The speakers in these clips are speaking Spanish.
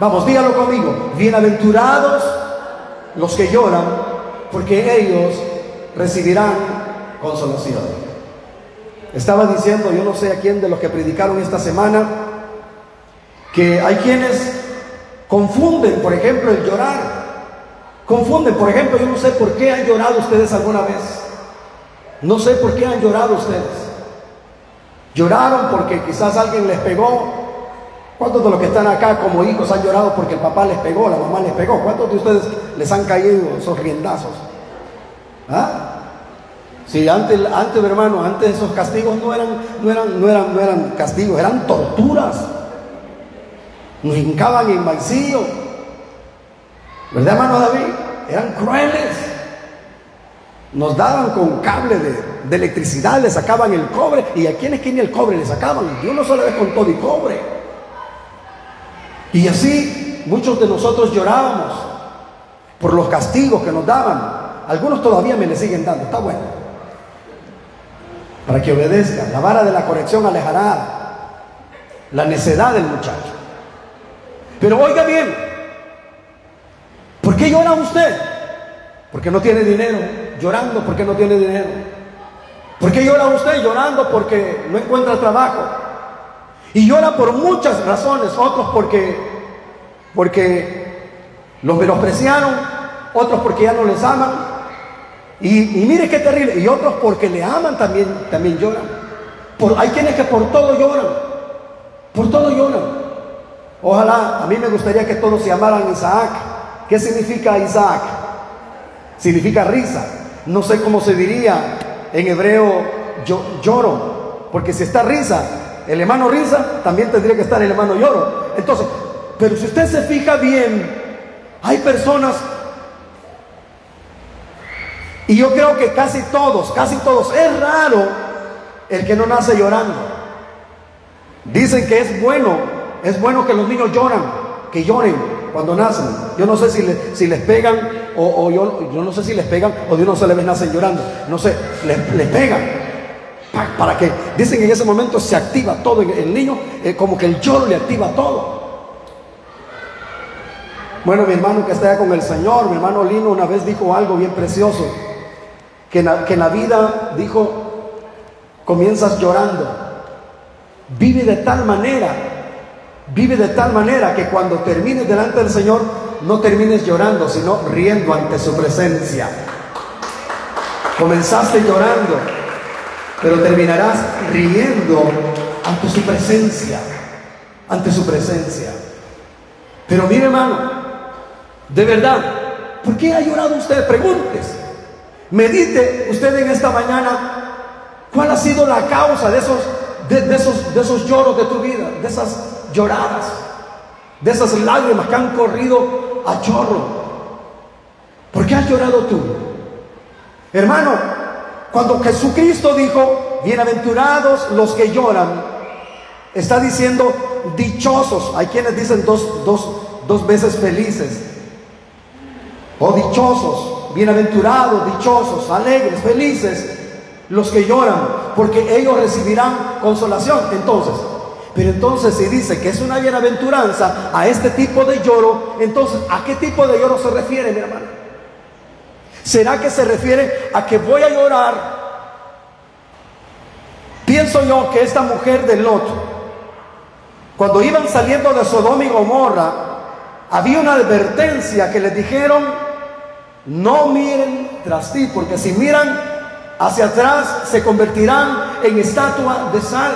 Vamos, dígalo conmigo. Bienaventurados los que lloran, porque ellos recibirán consolación. Estaba diciendo, yo no sé a quién de los que predicaron esta semana, que hay quienes confunden, por ejemplo, el llorar. Confunden, por ejemplo, yo no sé por qué han llorado ustedes alguna vez. No sé por qué han llorado ustedes. Lloraron porque quizás alguien les pegó. ¿Cuántos de los que están acá como hijos han llorado porque el papá les pegó, la mamá les pegó? ¿Cuántos de ustedes les han caído esos riendazos? ¿Ah? Sí, antes, antes, hermano, antes esos castigos no eran, no eran, no eran, no eran castigos, eran torturas. Nos hincaban en maicillo. ¿Verdad, hermano David? Eran crueles. Nos daban con cable de, electricidad, le sacaban el cobre. ¿Y a quién es el cobre le sacaban? Yo no solo vez con todo y cobre. Y así muchos de nosotros llorábamos por los castigos que nos daban. Algunos todavía me le siguen dando, está bueno para que obedezca. La vara de la corrección alejará la necedad del muchacho. Pero oiga bien, ¿por qué llora usted? Porque no tiene dinero, llorando porque no tiene dinero. ¿Por qué llora usted llorando porque no encuentra trabajo? Y llora por muchas razones, otros porque porque los menospreciaron, otros porque ya no les aman, y, mire qué terrible. Y otros porque le aman también, también lloran. Hay quienes que por todo lloran. Por todo lloran. Ojalá, a mí me gustaría que todos se llamaran Isaac. ¿Qué significa Isaac? Significa risa. No sé cómo se diría en hebreo yo, lloro. Porque si está risa, el hermano risa, también tendría que estar el hermano lloro. Entonces, pero si usted se fija bien, hay personas y yo creo que casi todos, casi todos, es raro el que no nace llorando. Dicen que es bueno, es bueno que los niños lloran, que lloren cuando nacen. Yo no sé si, les pegan o, yo, no sé si les pegan o de uno se les nacen llorando. No sé, les, pegan. Para, que, dicen que en ese momento se activa todo. El niño, eh, como que el lloro le activa todo. Bueno, mi hermano que está con el Señor, mi hermano Lino una vez dijo algo bien precioso que en, la, vida, dijo, comienzas llorando. Vive de tal manera, vive de tal manera que cuando termines delante del Señor, no termines llorando, sino riendo ante su presencia. Comenzaste llorando, pero terminarás riendo ante su presencia, ante su presencia. Pero mire hermano, de verdad, ¿por qué ha llorado usted? Preguntes. Medite usted en esta mañana cuál ha sido la causa de esos, de, esos, de esos lloros de tu vida, de esas lloradas, de esas lágrimas que han corrido a chorro. ¿Por qué has llorado tú? Hermano, cuando Jesucristo dijo, bienaventurados los que lloran, está diciendo dichosos. Hay quienes dicen dos, dos, dos veces felices. O dichosos bienaventurados, dichosos, alegres, felices los que lloran, porque ellos recibirán consolación. Entonces, pero entonces si dice que es una bienaventuranza a este tipo de lloro, entonces ¿a qué tipo de lloro se refiere, mi hermano? ¿Será que se refiere a que voy a llorar? Pienso yo que esta mujer de Lot, cuando iban saliendo de Sodoma y Gomorra, había una advertencia que les dijeron no miren tras ti, porque si miran hacia atrás se convertirán en estatua de sal.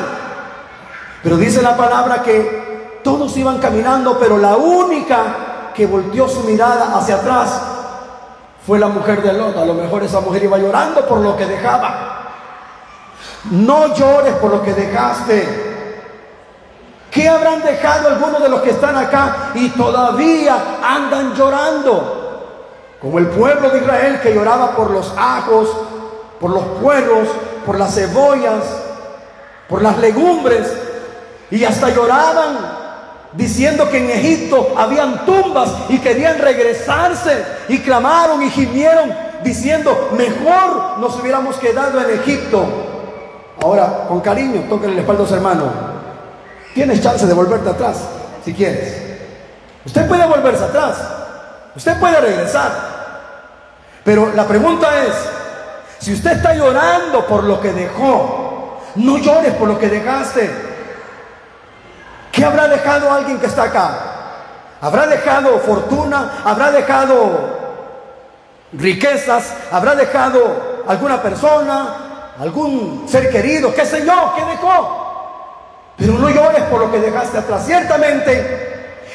Pero dice la palabra que todos iban caminando, pero la única que volteó su mirada hacia atrás fue la mujer de Lot. A lo mejor esa mujer iba llorando por lo que dejaba. No llores por lo que dejaste. ¿Qué habrán dejado algunos de los que están acá y todavía andan llorando? Como el pueblo de Israel que lloraba por los ajos, por los puerros, por las cebollas, por las legumbres, y hasta lloraban diciendo que en Egipto habían tumbas y querían regresarse, y clamaron y gimieron diciendo, mejor nos hubiéramos quedado en Egipto. Ahora, con cariño, toquen el espalda a su hermano. Tienes chance de volverte atrás, si quieres. Usted puede volverse atrás. Usted puede regresar. Pero la pregunta es, si usted está llorando por lo que dejó, no llores por lo que dejaste. ¿Qué habrá dejado alguien que está acá? ¿Habrá dejado fortuna? ¿Habrá dejado riquezas? ¿Habrá dejado alguna persona? ¿Algún ser querido? ¿Qué sé yo? ¿Qué dejó? Pero no llores por lo que dejaste atrás. Ciertamente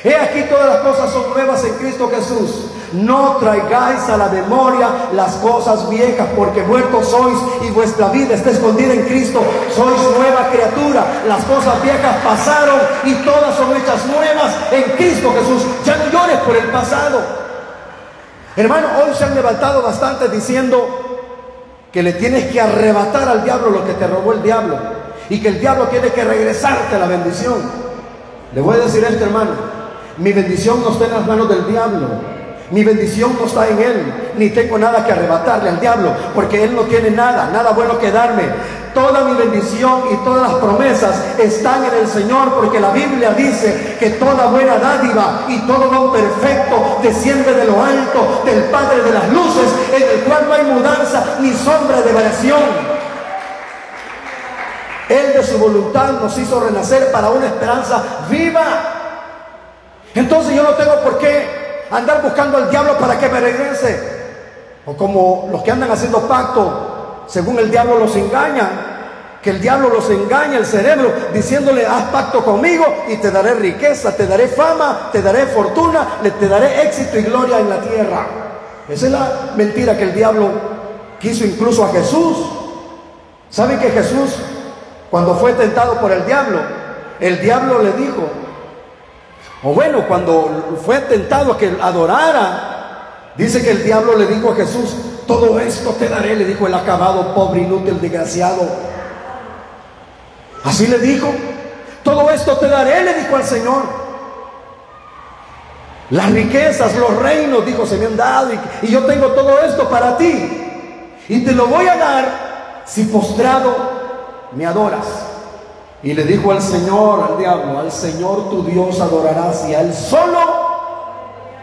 He aquí todas las cosas son nuevas en Cristo Jesús. No traigáis a la memoria las cosas viejas, porque muertos sois y vuestra vida está escondida en Cristo. Sois nueva criatura. Las cosas viejas pasaron y todas son hechas nuevas en Cristo Jesús. Ya no llores por el pasado. Hermano, hoy se han levantado bastante diciendo que le tienes que arrebatar al diablo lo que te robó el diablo y que el diablo tiene que regresarte la bendición. Le voy a decir esto, hermano. Mi bendición no está en las manos del diablo. Mi bendición no está en Él, ni tengo nada que arrebatarle al diablo, porque Él no tiene nada, nada bueno que darme. Toda mi bendición y todas las promesas están en el Señor, porque la Biblia dice que toda buena dádiva y todo don perfecto desciende de lo alto, del Padre de las luces, en el cual no hay mudanza ni sombra de variación. Él de su voluntad nos hizo renacer para una esperanza viva entonces yo no tengo por qué andar buscando al diablo para que me regrese. O como los que andan haciendo pacto, según el diablo los engaña, que el diablo los engaña el cerebro diciéndole, haz pacto conmigo y te daré riqueza, te daré fama, te daré fortuna, te daré éxito y gloria en la tierra. Esa es la mentira que el diablo quiso incluso a Jesús. ¿Saben que Jesús, cuando fue tentado por el diablo, el diablo le dijo, o bueno, cuando fue tentado a que adorara, dice que el diablo le dijo a Jesús, todo esto te daré, le dijo el acabado, pobre, inútil, desgraciado. Así le dijo, todo esto te daré, le dijo al Señor. Las riquezas, los reinos, dijo, se me han dado y, y yo tengo todo esto para ti. Y te lo voy a dar si postrado me adoras. Y le dijo al Señor, al diablo, al Señor tu Dios adorarás y a Él solo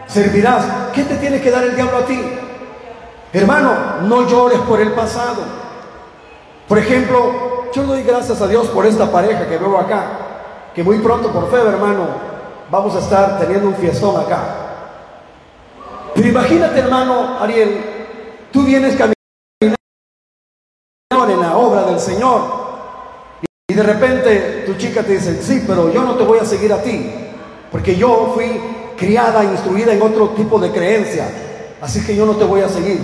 servirás. ¿Qué te tiene que dar el diablo a ti? Hermano, no llores por el pasado. Por ejemplo, yo doy gracias a Dios por esta pareja que veo acá, que muy pronto, por fe, hermano, vamos a estar teniendo un fiestón acá. Pero imagínate, hermano Ariel, tú vienes caminando en la obra del Señor de repente tu chica te dice, sí, pero yo no te voy a seguir a ti, porque yo fui criada, instruida en otro tipo de creencia, así que yo no te voy a seguir.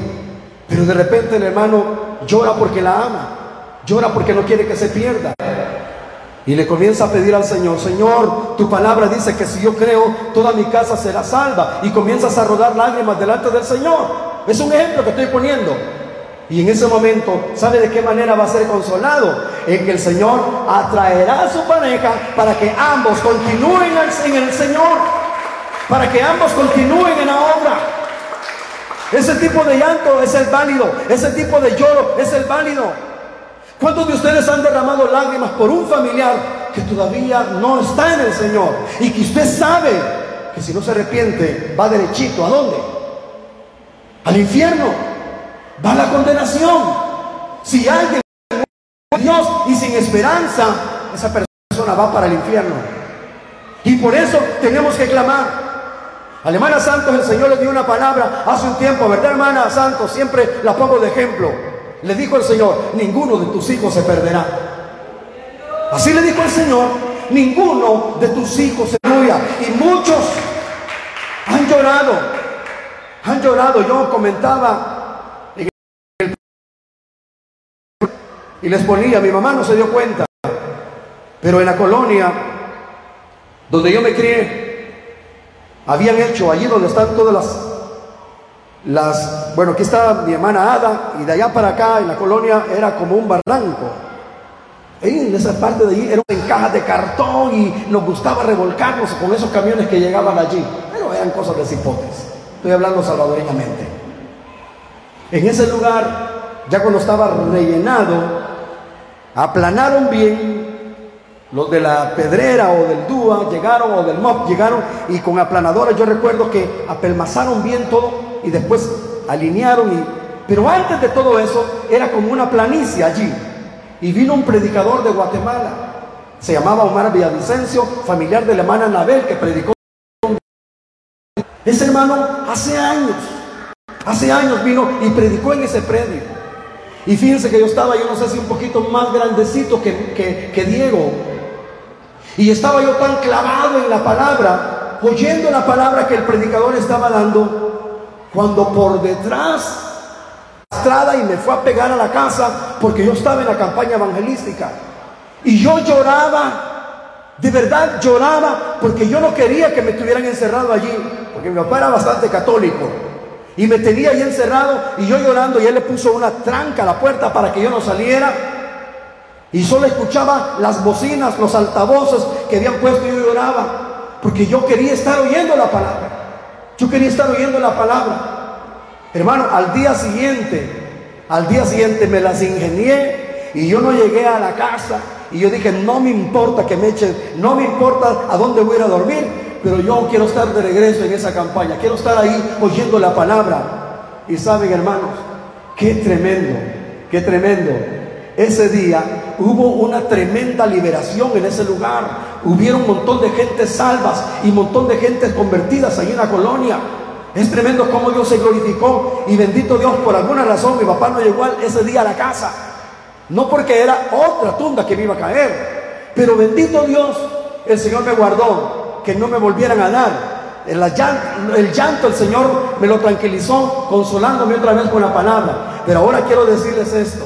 Pero de repente el hermano llora porque la ama, llora porque no quiere que se pierda. Y le comienza a pedir al Señor, Señor, tu palabra dice que si yo creo, toda mi casa será salva. Y comienzas a rodar lágrimas delante del Señor. Es un ejemplo que estoy poniendo. Y en ese momento, ¿sabe de qué manera va a ser consolado? En que el Señor atraerá a su pareja para que ambos continúen en el Señor, para que ambos continúen en la obra. Ese tipo de llanto es el válido, ese tipo de lloro es el válido. ¿Cuántos de ustedes han derramado lágrimas por un familiar que todavía no está en el Señor? Y que usted sabe que si no se arrepiente va derechito. ¿A dónde? Al infierno va la condenación. Si alguien Dios y sin esperanza, esa persona va para el infierno. Y por eso tenemos que clamar. A hermana Santos el Señor le dio una palabra hace un tiempo, ¿verdad hermana Santos? Siempre la pongo de ejemplo. Le dijo el Señor, ninguno de tus hijos se perderá. Así le dijo el Señor, ninguno de tus hijos se perderá. Y muchos han llorado, han llorado. Yo comentaba y les ponía, mi mamá no se dio cuenta, pero en la colonia donde yo me crié, habían hecho allí donde están todas las, las, bueno, aquí está mi hermana Ada, y de allá para acá en la colonia era como un barranco. en esa parte de allí eran cajas de cartón y nos gustaba revolcarnos con esos camiones que llegaban allí. Pero eran cosas de cipotes. Estoy hablando salvadoreñamente. En ese lugar, ya cuando estaba rellenado, aplanaron bien Los de la pedrera o del DUA llegaron, o del MOP llegaron, y con aplanadora yo recuerdo que apelmazaron bien todo y después alinearon. Y, pero antes de todo eso era como una planicie allí. Y vino un predicador de Guatemala, se llamaba Omar Villavicencio, familiar de la hermana Anabel, que predicó. Ese hermano hace años, hace años vino y predicó en ese predio. Y fíjense que yo estaba, yo no sé si un poquito más grandecito que, que Diego, y estaba yo tan clavado en la palabra, oyendo la palabra que el predicador estaba dando, cuando por detrás estrada y me fue a pegar a la casa porque yo estaba en la campaña evangelística. Y yo lloraba, de verdad lloraba, porque yo no quería que me tuvieran encerrado allí, porque mi papá era bastante católico. Y me tenía ahí encerrado y yo llorando y él le puso una tranca a la puerta para que yo no saliera. Y solo escuchaba las bocinas, los altavoces que habían puesto y yo lloraba. Porque yo quería estar oyendo la palabra. Yo quería estar oyendo la palabra. Hermano, al día siguiente, al día siguiente me las ingenié y yo no llegué a la casa. Y yo dije, no me importa que me echen, no me importa a dónde voy a ir a dormir, pero yo quiero estar de regreso en esa campaña. Quiero estar ahí oyendo la palabra. Y saben, hermanos, qué tremendo, qué tremendo. Ese día hubo una tremenda liberación en ese lugar. Hubieron un montón de gente salvas y un montón de gente convertidas ahí en la colonia. Es tremendo cómo Dios se glorificó y bendito Dios, por alguna razón mi papá no llegó ese día a la casa. No porque era otra tumba que me iba a caer, pero bendito Dios, el Señor me guardó, que no me volvieran a dar. El llanto, el Señor me lo tranquilizó, consolándome otra vez con la palabra. Pero ahora quiero decirles esto.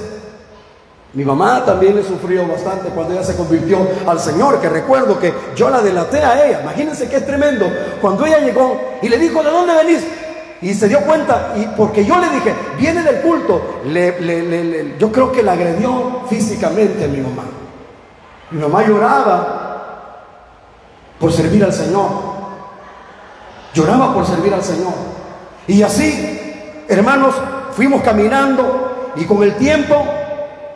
Mi mamá también le sufrió bastante cuando ella se convirtió al Señor, que recuerdo que yo la delaté a ella. Imagínense que es tremendo. Cuando ella llegó y le dijo, ¿de dónde venís? Y se dio cuenta, y porque yo le dije, viene del culto, yo creo que la agredió físicamente a mi mamá. Mi mamá lloraba por servir al Señor. Lloraba por servir al Señor. Y así, hermanos, fuimos caminando y con el tiempo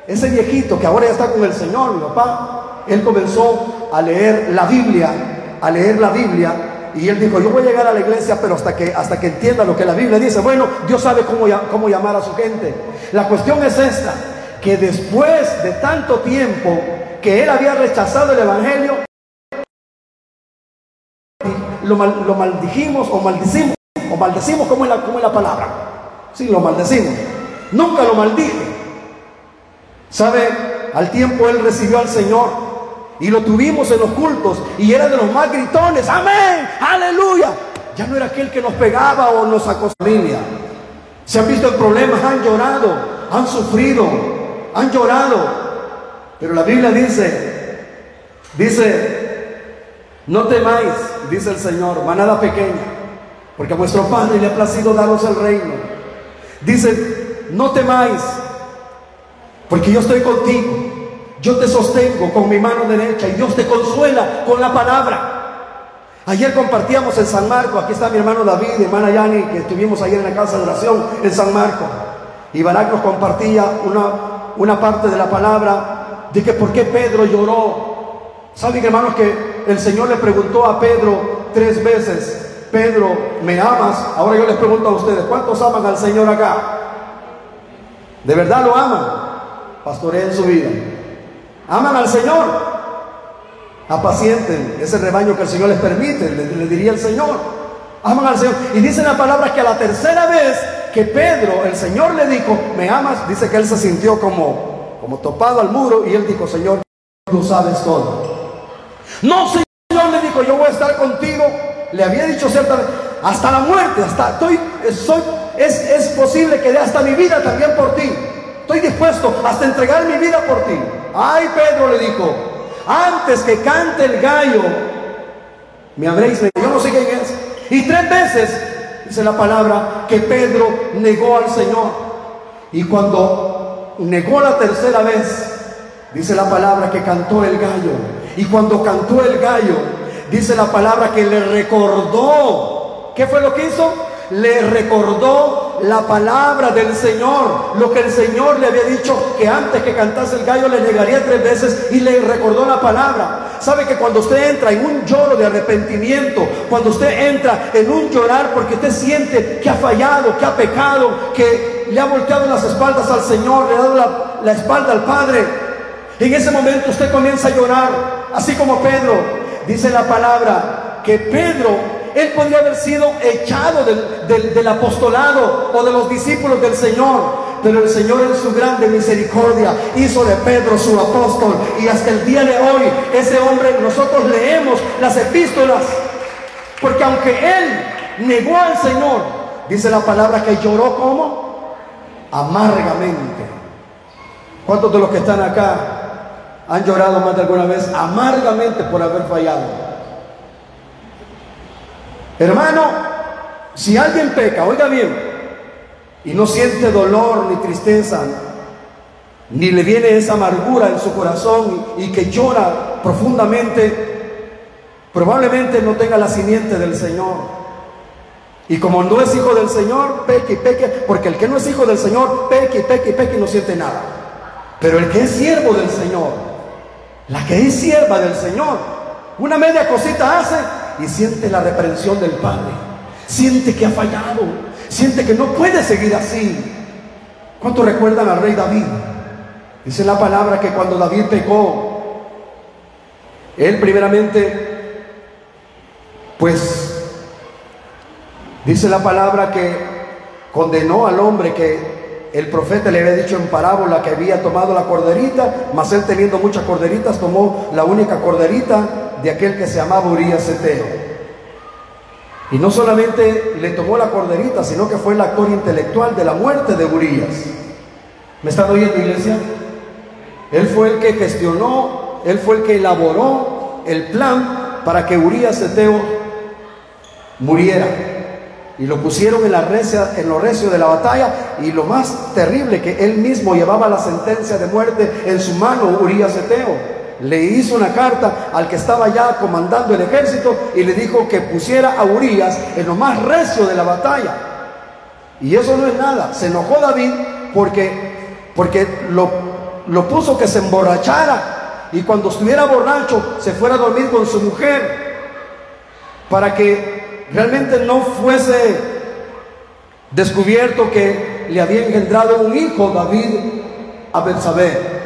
ese viejito que ahora ya está con el Señor, mi papá, él comenzó a leer la Biblia, a leer la Biblia, y él dijo, yo voy a llegar a la iglesia, pero hasta que, hasta que entienda lo que la Biblia dice, bueno, Dios sabe cómo, cómo llamar a su gente. La cuestión es esta, que después de tanto tiempo que él había rechazado el Evangelio, lo, lo maldijimos o maldicimos, o maldecimos como es, la, es la palabra. Sí, lo maldecimos. Nunca lo maldije. ¿Sabe? Al tiempo él recibió al Señor y lo tuvimos en los cultos y era de los más gritones. Amén, aleluya. Ya no era aquel que nos pegaba o nos acosaba. Se han visto en problemas, han llorado, han sufrido, han llorado. Pero la Biblia dice, dice, no temáis, dice el Señor, manada pequeña, porque a vuestro Padre le ha placido daros el reino. Dice, no temáis, porque yo estoy contigo. Yo te sostengo con mi mano derecha y Dios te consuela con la palabra. Ayer compartíamos en San Marco, aquí está mi hermano David, mi hermana Yani, que estuvimos ayer en la casa de oración en San Marco. Y Barak nos compartía una, una parte de la palabra de que por qué Pedro lloró. Saben hermanos que el Señor le preguntó a Pedro tres veces, Pedro, ¿me amas? Ahora yo les pregunto a ustedes, ¿cuántos aman al Señor acá? ¿De verdad lo aman? pastoreen su vida. Aman al Señor. Apacienten ese rebaño que el Señor les permite, le, diría el Señor. Aman al Señor. Y dice la palabra que a la tercera vez que Pedro, el Señor le dijo, me amas, dice que él se sintió como, como topado al muro y él dijo, Señor, tú sabes todo. No, Señor, le dijo, yo voy a estar contigo. Le había dicho ciertamente, hasta la muerte, hasta estoy, soy, es, es posible que dé hasta mi vida también por ti. Estoy dispuesto hasta entregar mi vida por ti. Ay, Pedro le dijo, antes que cante el gallo, me habréis Yo no sé quién es. Y tres veces dice la palabra que Pedro negó al Señor. Y cuando negó la tercera vez, dice la palabra que cantó el gallo. Y cuando cantó el gallo, dice la palabra que le recordó. ¿Qué fue lo que hizo? le recordó la palabra del Señor, lo que el Señor le había dicho que antes que cantase el gallo le negaría tres veces y le recordó la palabra. Sabe que cuando usted entra en un lloro de arrepentimiento, cuando usted entra en un llorar porque usted siente que ha fallado, que ha pecado, que le ha volteado las espaldas al Señor, le ha dado la, la espalda al Padre, en ese momento usted comienza a llorar, así como Pedro, dice la palabra, que Pedro él podría haber sido echado del, apostolado o de los discípulos del Señor. Pero el Señor en su grande misericordia hizo de Pedro su apóstol. Y hasta el día de hoy ese hombre, nosotros leemos las epístolas. Porque aunque él negó al Señor, dice la palabra que lloró como amargamente. ¿Cuántos de los que están acá han llorado más de alguna vez amargamente por haber fallado? Hermano, si alguien peca, oiga bien, y no siente dolor ni tristeza, ni le viene esa amargura en su corazón y, que llora profundamente, probablemente no tenga la simiente del Señor. Y como no es hijo del Señor, peque y peque, porque el que no es hijo del Señor, peque y peque y peque y no siente nada. Pero el que es siervo del Señor, la que es sierva del Señor, una media cosita hace y siente la reprensión del Padre. Siente que ha fallado. Siente que no puede seguir así. ¿Cuánto recuerdan al rey David? Dice la palabra que cuando David pecó, él primeramente, pues, dice la palabra que condenó al hombre que el profeta le había dicho en parábola que había tomado la corderita, mas él teniendo muchas corderitas tomó la única corderita de aquel que se llamaba Urias Eteo. Y no solamente le tomó la corderita, sino que fue el actor intelectual de la muerte de Urias. ¿Me están oyendo, iglesia? Él fue el que gestionó, él fue el que elaboró el plan para que Urias Eteo muriera. Y lo pusieron en, la recia, lo recio de la batalla. Y lo más terrible, que él mismo llevaba la sentencia de muerte en su mano, Urias Eteo le hizo una carta al que estaba ya comandando el ejército y le dijo que pusiera a Urias en lo más recio de la batalla. Y eso no es nada. Se enojó David porque, porque lo, lo puso que se emborrachara y cuando estuviera borracho se fuera a dormir con su mujer para que realmente no fuese descubierto que le había engendrado un hijo David a Betsabé.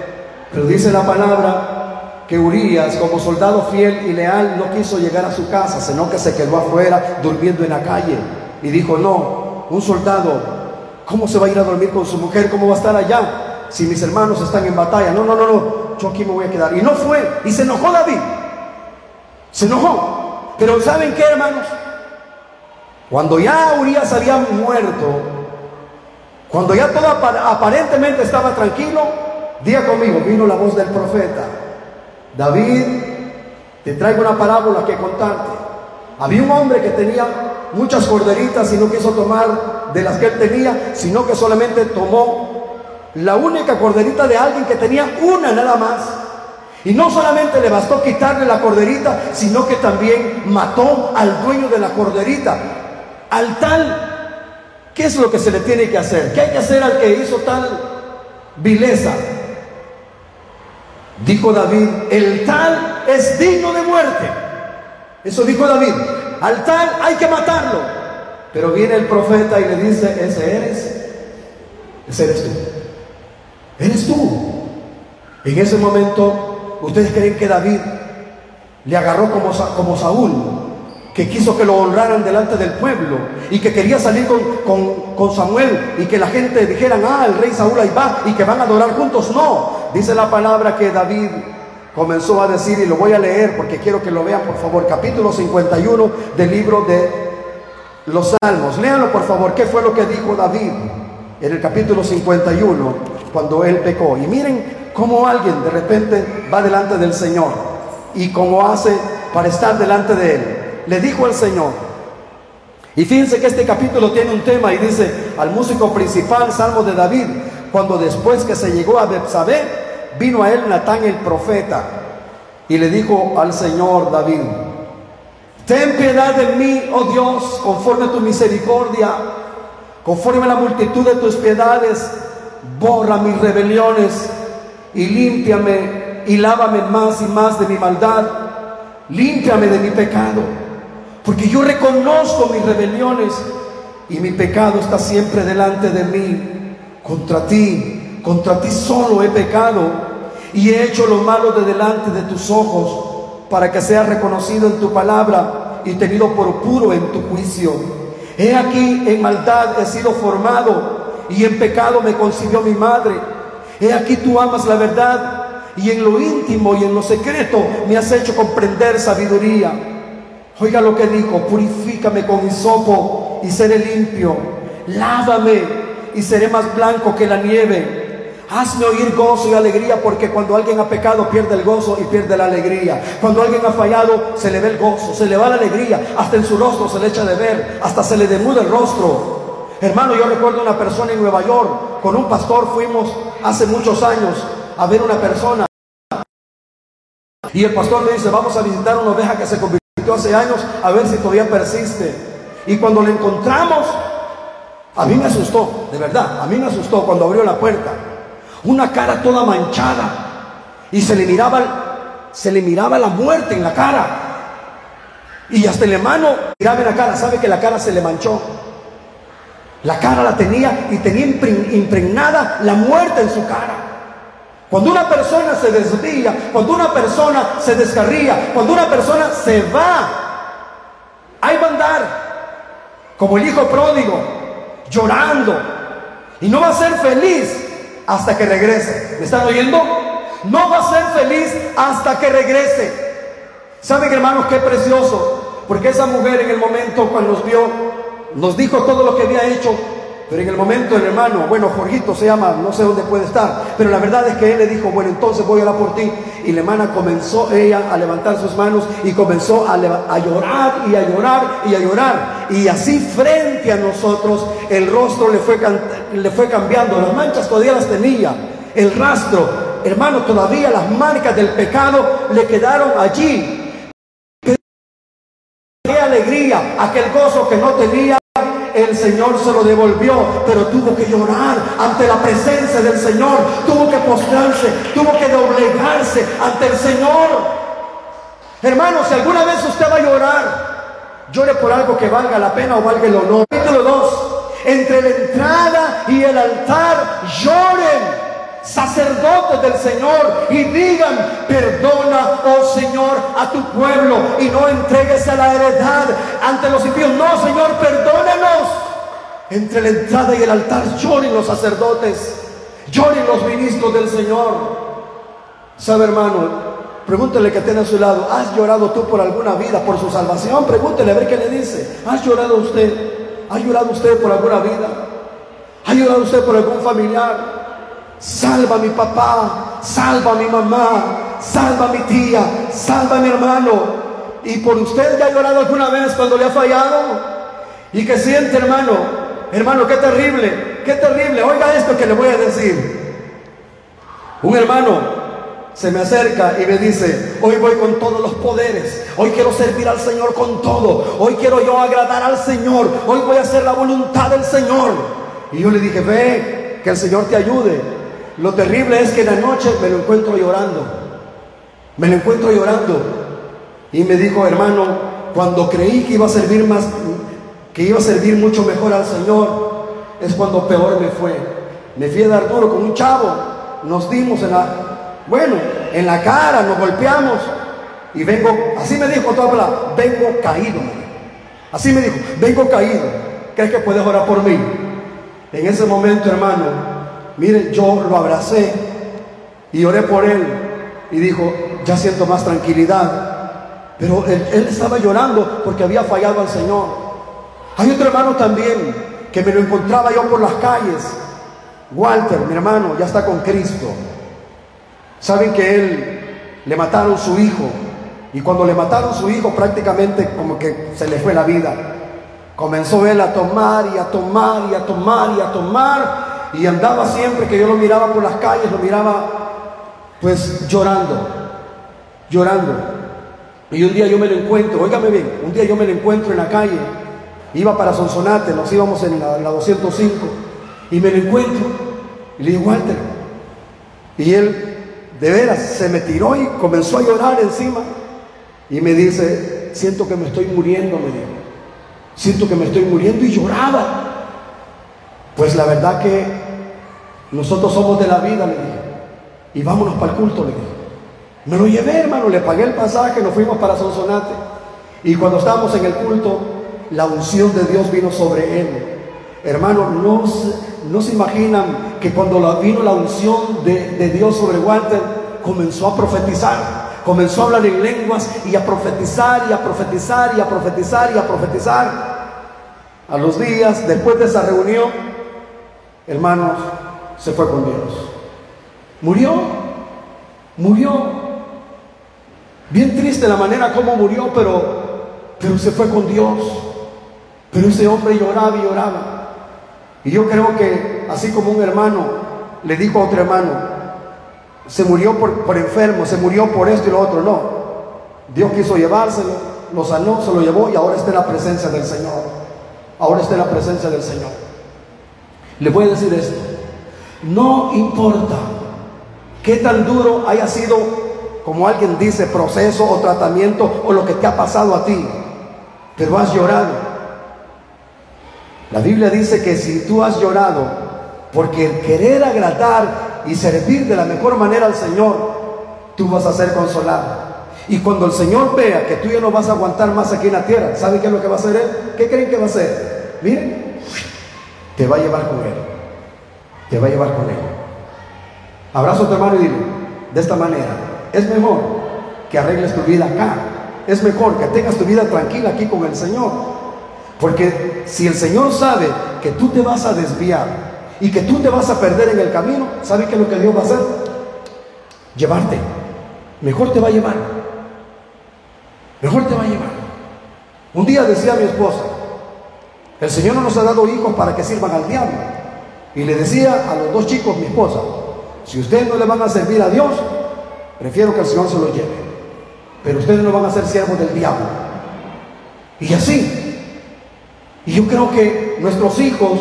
Pero dice la palabra que Urias, como soldado fiel y leal, no quiso llegar a su casa, sino que se quedó afuera durmiendo en la calle. Y dijo, no, un soldado, ¿cómo se va a ir a dormir con su mujer? ¿Cómo va a estar allá? Si mis hermanos están en batalla. No, no, no, no, yo aquí me voy a quedar. Y no fue. Y se enojó David. Se enojó. Pero ¿saben qué, hermanos? Cuando ya Urias había muerto, cuando ya todo aparentemente estaba tranquilo, diga conmigo, vino la voz del profeta. David, te traigo una parábola que contarte. Había un hombre que tenía muchas corderitas y no quiso tomar de las que él tenía, sino que solamente tomó la única corderita de alguien que tenía una nada más. Y no solamente le bastó quitarle la corderita, sino que también mató al dueño de la corderita. Al tal, ¿qué es lo que se le tiene que hacer? ¿Qué hay que hacer al que hizo tal vileza? Dijo David, el tal es digno de muerte. Eso dijo David, al tal hay que matarlo. Pero viene el profeta y le dice, ese eres, ese eres tú. Eres tú. En ese momento, ¿ustedes creen que David le agarró como, como Saúl? Que quiso que lo honraran delante del pueblo y que quería salir con, Samuel y que la gente dijera, ah, el rey Saúl ahí va y que van a adorar juntos. No, dice la palabra que David comenzó a decir y lo voy a leer porque quiero que lo vean por favor, capítulo 51 del libro de los Salmos. Léanlo por favor, ¿qué fue lo que dijo David en el capítulo 51 cuando él pecó? Y miren cómo alguien de repente va delante del Señor y cómo hace para estar delante de él le dijo al Señor. Y fíjense que este capítulo tiene un tema y dice al músico principal, Salmo de David, cuando después que se llegó a Betsabé, vino a él Natán el profeta y le dijo al Señor David, Ten piedad de mí, oh Dios, conforme a tu misericordia, conforme a la multitud de tus piedades, borra mis rebeliones y límpiame y lávame más y más de mi maldad. Límpiame de mi pecado, porque yo reconozco mis rebeliones y mi pecado está siempre delante de mí. Contra ti, contra ti solo he pecado y he hecho lo malo de delante de tus ojos para que sea reconocido en tu palabra y tenido por puro en tu juicio. He aquí en maldad he sido formado y en pecado me concibió mi madre. He aquí tú amas la verdad y en lo íntimo y en lo secreto me has hecho comprender sabiduría. Oiga lo que dijo, purifícame con hisopo y seré limpio. Lávame y seré más blanco que la nieve. Hazme oír gozo y alegría porque cuando alguien ha pecado pierde el gozo y pierde la alegría. Cuando alguien ha fallado se le ve el gozo, se le va la alegría, hasta en su rostro se le echa de ver, hasta se le demuda el rostro. Hermano, yo recuerdo una persona en Nueva York, con un pastor fuimos hace muchos años a ver una persona. Y el pastor le dice, vamos a visitar una oveja que se convirtió hace años a ver si todavía persiste. Y cuando le encontramos, a mí me asustó, de verdad, a mí me asustó cuando abrió la puerta una cara toda manchada y se le miraba, se le miraba la muerte en la cara. Y hasta el hermano miraba en la cara, sabe que la cara se le manchó. La cara la tenía y tenía impregnada la muerte en su cara. Cuando una persona se desvía, cuando una persona se descarría, cuando una persona se va, ahí va a andar como el hijo pródigo, llorando. Y no va a ser feliz hasta que regrese. ¿Me están oyendo? No va a ser feliz hasta que regrese. ¿Saben, hermanos, qué precioso? Porque esa mujer en el momento cuando nos vio, nos dijo todo lo que había hecho, pero en el momento el hermano, bueno, Jorgito se llama, no sé dónde puede estar, pero la verdad es que él le dijo, bueno, entonces voy a orar por ti. Y la hermana comenzó ella a levantar sus manos y comenzó a, llorar y a llorar y a llorar. Y así frente a nosotros el rostro le fue, le fue cambiando, las manchas todavía las tenía, el rastro, hermano, todavía las marcas del pecado le quedaron allí. Qué alegría, aquel gozo que no tenía el Señor se lo devolvió, pero tuvo que llorar ante la presencia del Señor, tuvo que postrarse, tuvo que doblegarse ante el Señor. Hermano, si alguna vez usted va a llorar, llore por algo que valga la pena o valga el honor. Capítulo 2. Entre la entrada y el altar lloren sacerdotes del Señor y digan, perdona, oh Señor, a tu pueblo y no entregues a la heredad ante los impíos. No, Señor, perdónanos. Entre la entrada y el altar lloren los sacerdotes, lloren los ministros del Señor. ¿Sabe, hermano? Pregúntele que tiene a su lado, ¿has llorado tú por alguna vida, por su salvación? Pregúntele a ver qué le dice. ¿Has llorado usted? ¿Ha llorado usted por alguna vida? ¿Ha llorado usted por algún familiar? Salva a mi papá, salva a mi mamá, salva a mi tía, salva a mi hermano. Y por usted ya ha llorado alguna vez cuando le ha fallado. Y que siente, hermano, hermano, qué terrible, qué terrible. Oiga esto que le voy a decir. Un hermano se me acerca y me dice, hoy voy con todos los poderes, hoy quiero servir al Señor con todo, hoy quiero yo agradar al Señor, hoy voy a hacer la voluntad del Señor. Y yo le dije, ve, que el Señor te ayude. Lo terrible es que en la noche me lo encuentro llorando. Me lo encuentro llorando. Y me dijo, hermano, cuando creí que iba a servir más, que iba a servir mucho mejor al Señor, es cuando peor me fue. Me fui a dar duro con un chavo. Nos dimos en la, bueno, en la cara, nos golpeamos. Y vengo, así me dijo toda vengo caído. Así me dijo, vengo caído. ¿Crees que puedes orar por mí? En ese momento, hermano, Mire, yo lo abracé y oré por él y dijo, ya siento más tranquilidad. Pero él, estaba llorando porque había fallado al Señor. Hay otro hermano también que me lo encontraba yo por las calles. Walter, mi hermano, ya está con Cristo. Saben que él le mataron su hijo. Y cuando le mataron su hijo prácticamente como que se le fue la vida. Comenzó él a tomar y a tomar y a tomar y a tomar y andaba siempre que yo lo miraba por las calles, lo miraba pues llorando, llorando. Y un día yo me lo encuentro, óigame bien, un día yo me lo encuentro en la calle, iba para Sonsonate, nos íbamos en la, 205, y me lo encuentro, y le digo, Walter, y él de veras se me tiró y comenzó a llorar encima, y me dice, siento que me estoy muriendo, me dijo, siento que me estoy muriendo, y lloraba. Pues la verdad que nosotros somos de la vida, le dije, y vámonos para el culto, le dije. Me lo llevé, hermano, le pagué el pasaje, nos fuimos para Sonsonate. Y cuando estábamos en el culto, la unción de Dios vino sobre él. Hermano, no se, no se imaginan que cuando vino la unción de, de Dios sobre Walter, comenzó a profetizar comenzó a hablar en lenguas y a profetizar y a profetizar y a profetizar y a profetizar. A los días, después de esa reunión, hermanos, se fue con Dios. Murió, murió. Bien triste la manera como murió, pero, pero se fue con Dios. Pero ese hombre lloraba y lloraba. Y yo creo que así como un hermano le dijo a otro hermano, se murió por, por enfermo, se murió por esto y lo otro, no. Dios quiso llevárselo, lo sanó, se lo llevó y ahora está en la presencia del Señor. Ahora está en la presencia del Señor. Le voy a decir esto. No importa qué tan duro haya sido como alguien dice, proceso o tratamiento o lo que te ha pasado a ti, pero has llorado. La Biblia dice que si tú has llorado porque el querer agradar y servir de la mejor manera al Señor, tú vas a ser consolado. Y cuando el Señor vea que tú ya no vas a aguantar más aquí en la tierra, ¿sabe qué es lo que va a hacer Él? ¿Qué creen que va a hacer? Miren, te va a llevar con Él. Te va a llevar con Él. Abrazo a tu hermano y dile, de esta manera, es mejor que arregles tu vida acá. Es mejor que tengas tu vida tranquila aquí con el Señor. Porque si el Señor sabe que tú te vas a desviar y que tú te vas a perder en el camino, ¿sabe qué es lo que Dios va a hacer? Llevarte. Mejor te va a llevar. Mejor te va a llevar. Un día decía mi esposa, el Señor no nos ha dado hijos para que sirvan al diablo. Y le decía a los dos chicos, mi esposa, si ustedes no le van a servir a Dios, Prefiero que el Señor se lo lleve. Pero ustedes no van a ser siervos del diablo. Y así. Y yo creo que nuestros hijos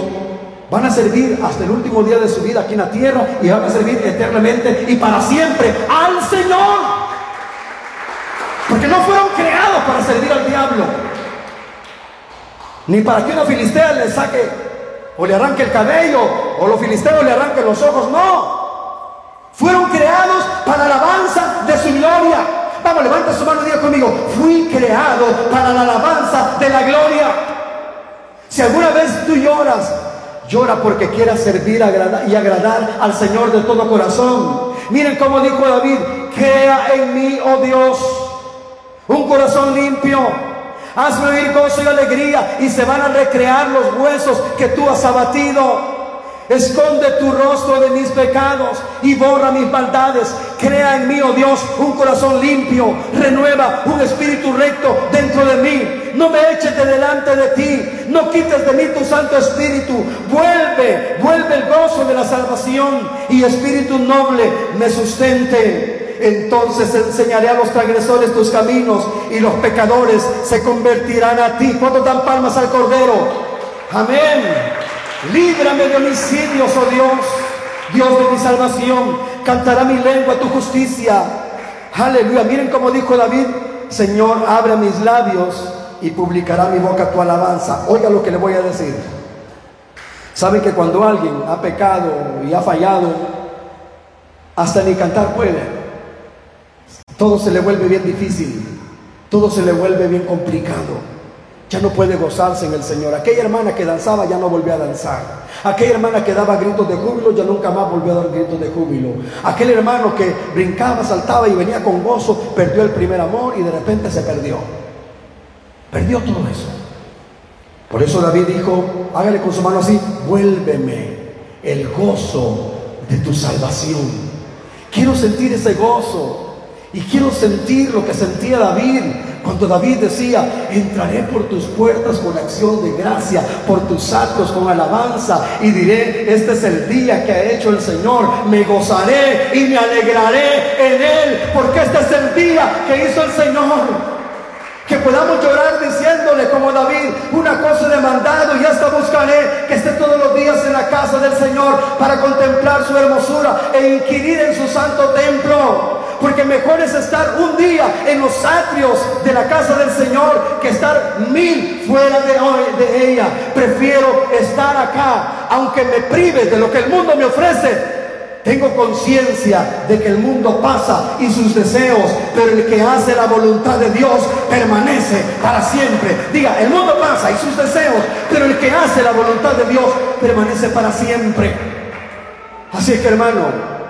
van a servir hasta el último día de su vida aquí en la tierra y van a servir eternamente y para siempre al Señor. Porque no fueron creados para servir al diablo. Ni para que una filistea le saque o le arranque el cabello o los filisteos le arranquen los ojos. No. Fueron creados para la alabanza de su gloria. Vamos, levanta su mano y diga conmigo, fui creado para la alabanza de la gloria. Si alguna vez tú lloras, llora porque quieras servir y agradar al Señor de todo corazón. Miren cómo dijo David, crea en mí, oh Dios, un corazón limpio. Hazme oír gozo y alegría y se van a recrear los huesos que tú has abatido. Esconde tu rostro de mis pecados y borra mis maldades. Crea en mí, oh Dios, un corazón limpio. Renueva un espíritu recto dentro de mí. No me eches de delante de ti. No quites de mí tu Santo Espíritu. Vuelve, vuelve el gozo de la salvación y espíritu noble me sustente. Entonces enseñaré a los transgresores tus caminos y los pecadores se convertirán a ti. ¿Cuánto dan palmas al Cordero? Amén. Líbrame de homicidios, oh Dios, Dios de mi salvación. Cantará mi lengua tu justicia. Aleluya. Miren cómo dijo David, Señor, abre mis labios y publicará mi boca tu alabanza. Oiga lo que le voy a decir. Saben que cuando alguien ha pecado y ha fallado, hasta ni cantar puede. Todo se le vuelve bien difícil, todo se le vuelve bien complicado ya no puede gozarse en el Señor. Aquella hermana que danzaba ya no volvió a danzar. Aquella hermana que daba gritos de júbilo ya nunca más volvió a dar gritos de júbilo. Aquel hermano que brincaba, saltaba y venía con gozo, perdió el primer amor y de repente se perdió. Perdió todo eso. Por eso David dijo, hágale con su mano así, vuélveme el gozo de tu salvación. Quiero sentir ese gozo. Y quiero sentir lo que sentía David cuando David decía, entraré por tus puertas con acción de gracia, por tus actos con alabanza y diré, este es el día que ha hecho el Señor, me gozaré y me alegraré en él, porque este es el día que hizo el Señor. Que podamos llorar diciéndole como David, una cosa he demandado y hasta buscaré que esté todos los días en la casa del Señor para contemplar su hermosura e inquirir en su santo templo. Porque mejor es estar un día en los atrios de la casa del Señor que estar mil fuera de, de ella. Prefiero estar acá, aunque me prive de lo que el mundo me ofrece tengo conciencia de que el mundo pasa y sus deseos, pero el que hace la voluntad de Dios permanece para siempre. Diga, el mundo pasa y sus deseos, pero el que hace la voluntad de Dios permanece para siempre. Así es que hermano,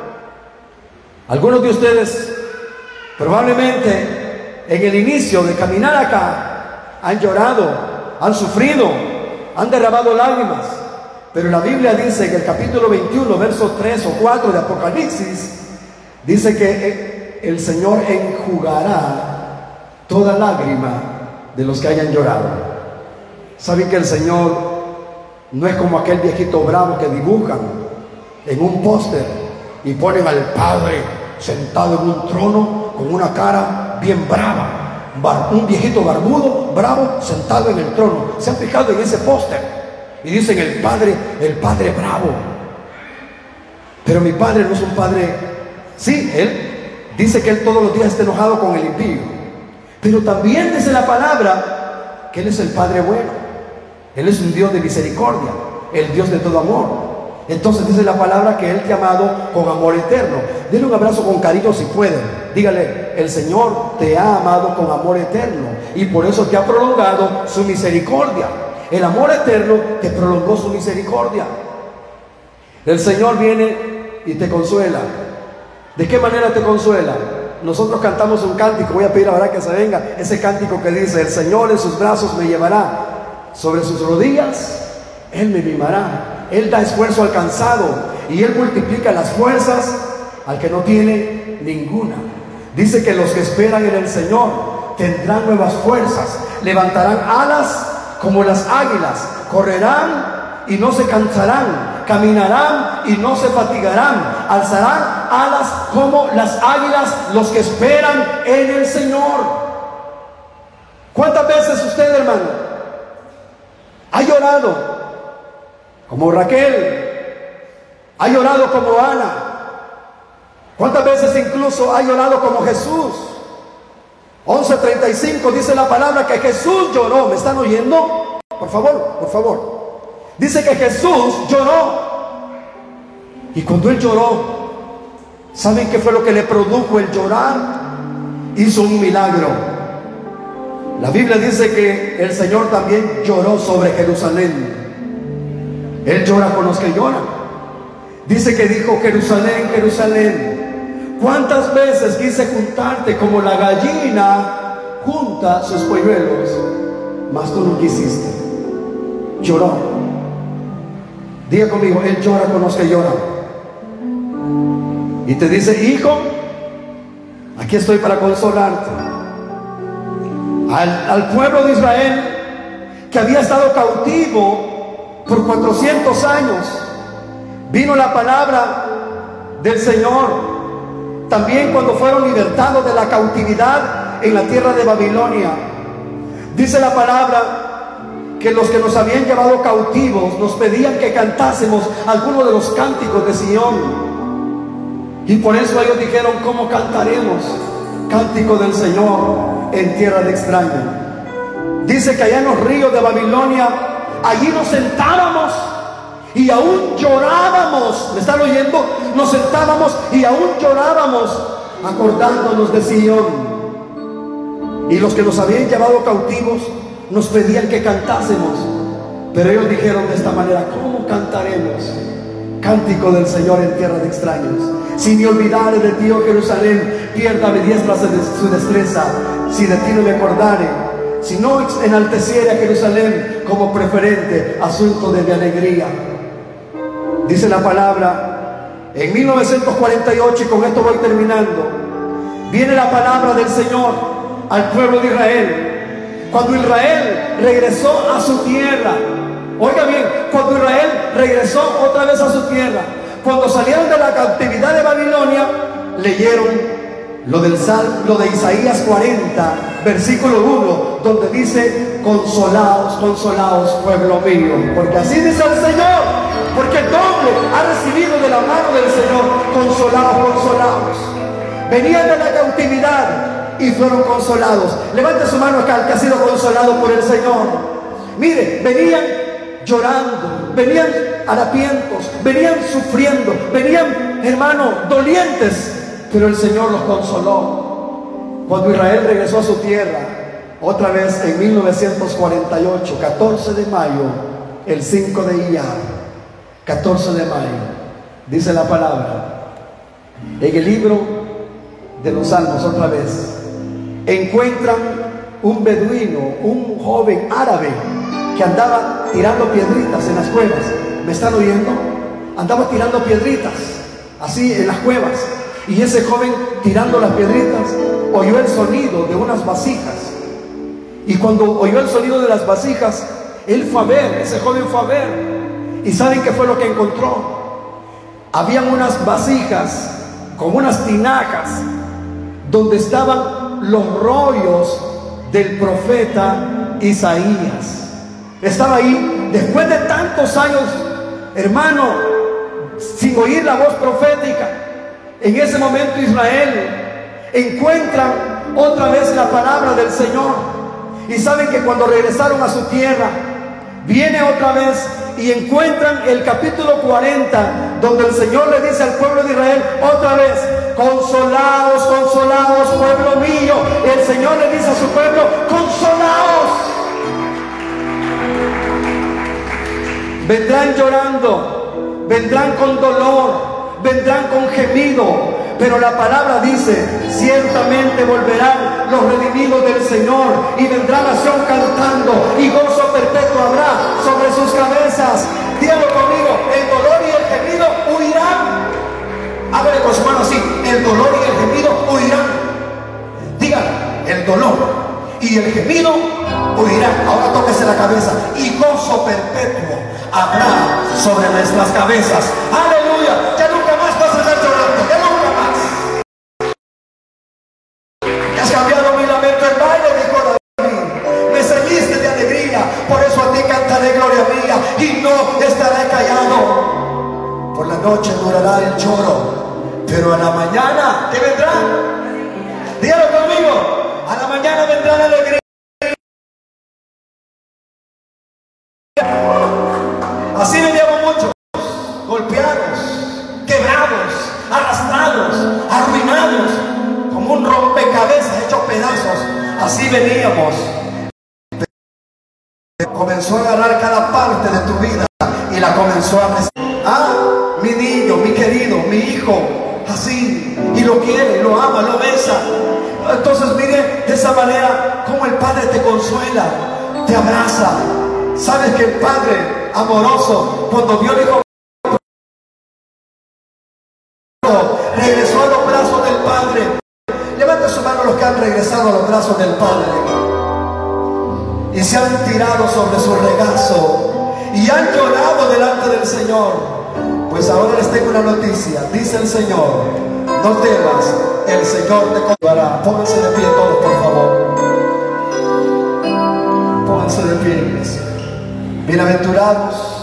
algunos de ustedes probablemente en el inicio de caminar acá han llorado, han sufrido, han derramado lágrimas. Pero la Biblia dice en el capítulo 21, versos 3 o 4 de Apocalipsis, dice que eh, el Señor enjugará toda lágrima de los que hayan llorado. ¿Saben que el Señor no es como aquel viejito bravo que dibujan en un póster y ponen al Padre sentado en un trono con una cara bien brava? Un viejito barbudo, bravo, sentado en el trono. ¿Se han fijado en ese póster? Y dicen el padre, el padre bravo. Pero mi padre no es un padre, sí, él dice que él todos los días está enojado con el impío. Pero también dice la palabra que él es el padre bueno. Él es un Dios de misericordia, el Dios de todo amor. Entonces dice la palabra que Él te ha amado con amor eterno. Denle un abrazo con cariño si pueden. Dígale, el Señor te ha amado con amor eterno y por eso te ha prolongado su misericordia. El amor eterno te prolongó su misericordia. El Señor viene y te consuela. ¿De qué manera te consuela? Nosotros cantamos un cántico, voy a pedir ahora que se venga, ese cántico que dice, el Señor en sus brazos me llevará, sobre sus rodillas Él me mimará, Él da esfuerzo al cansado y Él multiplica las fuerzas al que no tiene ninguna. Dice que los que esperan en el Señor tendrán nuevas fuerzas, levantarán alas como las águilas, correrán y no se cansarán, caminarán y no se fatigarán, alzarán alas como las águilas los que esperan en el Señor. ¿Cuántas veces usted, hermano, ha llorado como Raquel? Ha llorado como Ana. ¿Cuántas veces incluso ha llorado como Jesús? 11.35 dice la palabra que Jesús lloró. ¿Me están oyendo? Por favor, por favor. Dice que Jesús lloró. Y cuando él lloró, ¿saben qué fue lo que le produjo el llorar? Hizo un milagro. La Biblia dice que el Señor también lloró sobre Jerusalén. Él llora con los que lloran. Dice que dijo Jerusalén, Jerusalén ¿Cuántas veces quise juntarte como la gallina junta sus polluelos? Mas tú no quisiste. Lloró. Diga conmigo, Él llora con los que lloran. Y te dice, hijo, aquí estoy para consolarte. Al, al pueblo de Israel que había estado cautivo por 400 años, vino la palabra del Señor también cuando fueron libertados de la cautividad en la tierra de Babilonia. Dice la palabra que los que nos habían llevado cautivos nos pedían que cantásemos algunos de los cánticos de Sión. Y por eso ellos dijeron, ¿cómo cantaremos? Cántico del Señor en tierra de extraño. Dice que allá en los ríos de Babilonia, allí nos sentábamos y aún llorábamos, ¿me están oyendo? Nos sentábamos y aún llorábamos acordándonos de Sion. Y los que nos habían llevado cautivos nos pedían que cantásemos. Pero ellos dijeron de esta manera, ¿cómo cantaremos? Cántico del Señor en tierra de extraños. Si me olvidare de ti, oh Jerusalén, pierda mi diestra su destreza. Si de ti no me acordare, si no enalteciere a Jerusalén como preferente asunto de mi alegría. Dice la palabra, en 1948, y con esto voy terminando, viene la palabra del Señor al pueblo de Israel. Cuando Israel regresó a su tierra, oiga bien, cuando Israel regresó otra vez a su tierra, cuando salieron de la cautividad de Babilonia, leyeron lo del Sal, lo de Isaías 40, versículo 1, donde dice, consolaos, consolaos, pueblo mío, porque así dice el Señor, porque el doble ha recibido de la mano del Señor, consolaos, consolaos. Venían de la cautividad y fueron consolados. Levante su mano acá, que ha sido consolado por el Señor. Mire, venían llorando, venían harapientos, venían sufriendo, venían, hermano, dolientes, pero el Señor los consoló. Cuando Israel regresó a su tierra, otra vez en 1948, 14 de mayo, el 5 de Iyar, 14 de mayo, dice la palabra, en el libro de los Salmos otra vez, encuentran un beduino, un joven árabe que andaba tirando piedritas en las cuevas. ¿Me están oyendo? Andaba tirando piedritas, así en las cuevas. Y ese joven tirando las piedritas oyó el sonido de unas vasijas. Y cuando oyó el sonido de las vasijas, él fue a ver, ese joven fue a ver. ¿Y saben qué fue lo que encontró? Habían unas vasijas con unas tinajas donde estaban los rollos del profeta Isaías. Estaba ahí después de tantos años, hermano, sin oír la voz profética. En ese momento Israel encuentra otra vez la palabra del Señor. Y saben que cuando regresaron a su tierra, viene otra vez y encuentran el capítulo 40, donde el Señor le dice al pueblo de Israel otra vez, consolados, consolados, pueblo mío. El Señor le dice a su pueblo, consolados. Vendrán llorando, vendrán con dolor, vendrán con gemido, pero la palabra dice, ciertamente volverán los redimidos del Señor y vendrá nación cantando y gozo perpetuo habrá sobre sus cabezas. Dígalo conmigo, el dolor y el gemido huirán. Hágale con su mano así, el dolor y el gemido huirán. Dígalo, el dolor y el gemido huirán. Ahora tóquese la cabeza y gozo perpetuo habrá sobre nuestras cabezas. Aleluya. El lloro. Pero a la mañana, ¿qué vendrá? Dígalo conmigo. A la mañana vendrá la alegría. Así veníamos muchos, golpeados, quebrados, arrastrados, arruinados, como un rompecabezas hecho pedazos. Así veníamos. Comenzó a agarrar cada parte de tu vida y la comenzó a Ah, querido, mi hijo, así, y lo quiere, lo ama, lo besa. Entonces mire de esa manera como el Padre te consuela, te abraza. Sabes que el Padre amoroso, cuando vio el hijo regresó a los brazos del Padre. Levanta su mano los que han regresado a los brazos del Padre y se han tirado sobre su regazo y han llorado delante del Señor. Pues ahora les tengo una noticia. Dice el Señor, no temas, el Señor te consolará. Pónganse de pie todos, por favor. Pónganse de pie. Bienaventurados